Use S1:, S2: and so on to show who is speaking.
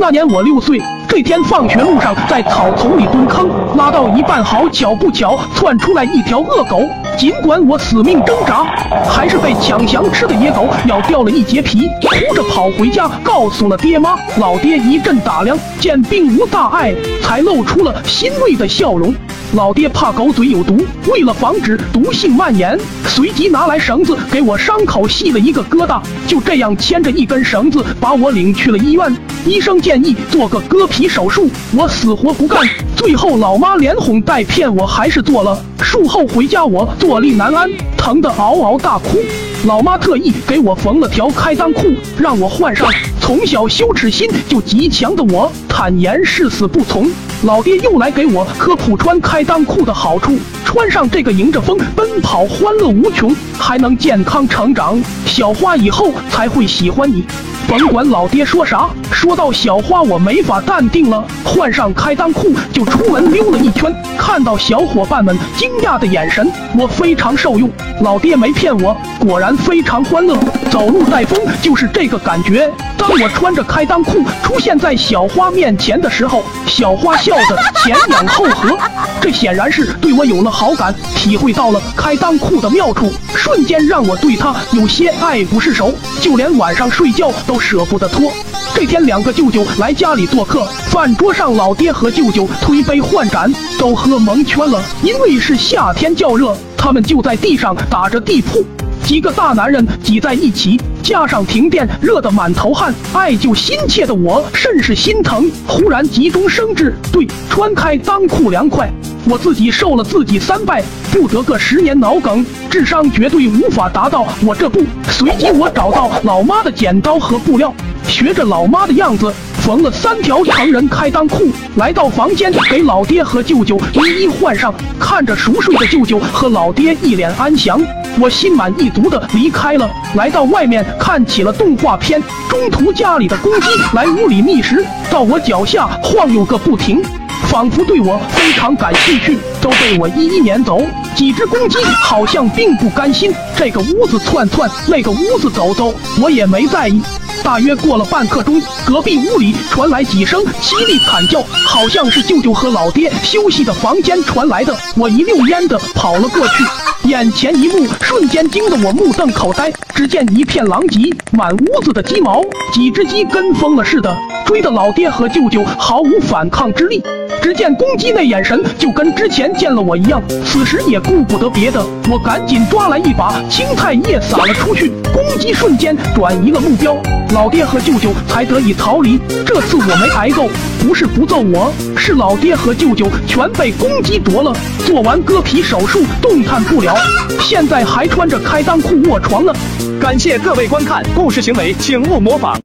S1: 那年我六岁，这天放学路上在草丛里蹲坑，拉到一半，好巧不巧窜出来一条恶狗。尽管我死命挣扎，还是被抢翔吃的野狗咬掉了一截皮，哭着跑回家告诉了爹妈。老爹一阵打量，见并无大碍，才露出了欣慰的笑容。老爹怕狗嘴有毒，为了防止毒性蔓延，随即拿来绳子给我伤口系了一个疙瘩，就这样牵着一根绳子把我领去了医院。医生建议做个割皮手术，我死活不干。最后老妈连哄带骗，我还是做了。术后回家，我做坐立难安，疼得嗷嗷大哭。老妈特意给我缝了条开裆裤，让我换上。从小羞耻心就极强的我，坦言誓死不从。老爹又来给我科普穿开裆裤的好处，穿上这个迎着风奔跑，欢乐无穷，还能健康成长。小花以后才会喜欢你。甭管老爹说啥，说到小花我没法淡定了。换上开裆裤就出门溜了一圈，看到小伙伴们惊讶的眼神，我非常受用。老爹没骗我，果然非常欢乐。走路带风就是这个感觉。当我穿着开裆裤出现在小花面前的时候，小花笑得前仰后合，这显然是对我有了好感，体会到了开裆裤的妙处，瞬间让我对她有些爱不释手，就连晚上睡觉都舍不得脱。这天，两个舅舅来家里做客，饭桌上老爹和舅舅推杯换盏，都喝蒙圈了。因为是夏天较热，他们就在地上打着地铺。几个大男人挤在一起，加上停电，热得满头汗。爱就心切的我甚是心疼，忽然急中生智，对，穿开裆裤凉快。我自己受了自己三拜，不得个十年脑梗，智商绝对无法达到我这步。随即我找到老妈的剪刀和布料，学着老妈的样子缝了三条成人开裆裤，来到房间给老爹和舅舅一一换上。看着熟睡的舅舅和老爹一脸安详。我心满意足的离开了，来到外面看起了动画片。中途家里的公鸡来屋里觅食，到我脚下晃悠个不停，仿佛对我非常感兴趣，都被我一一撵走。几只公鸡好像并不甘心，这个屋子窜窜，那个屋子走走，我也没在意。大约过了半刻钟，隔壁屋里传来几声凄厉惨叫，好像是舅舅和老爹休息的房间传来的。我一溜烟的跑了过去，眼前一幕瞬间惊得我目瞪口呆。只见一片狼藉，满屋子的鸡毛，几只鸡跟疯了似的追的老爹和舅舅毫无反抗之力。只见公鸡那眼神就跟之前见了我一样，此时也顾不得别的，我赶紧抓来一把青菜叶撒了出去，公鸡瞬间转移了目标。老爹和舅舅才得以逃离。这次我没挨揍，不是不揍我，是老爹和舅舅全被公鸡夺了。做完割皮手术，动弹不了，现在还穿着开裆裤卧床呢。
S2: 感谢各位观看，故事行为请勿模仿。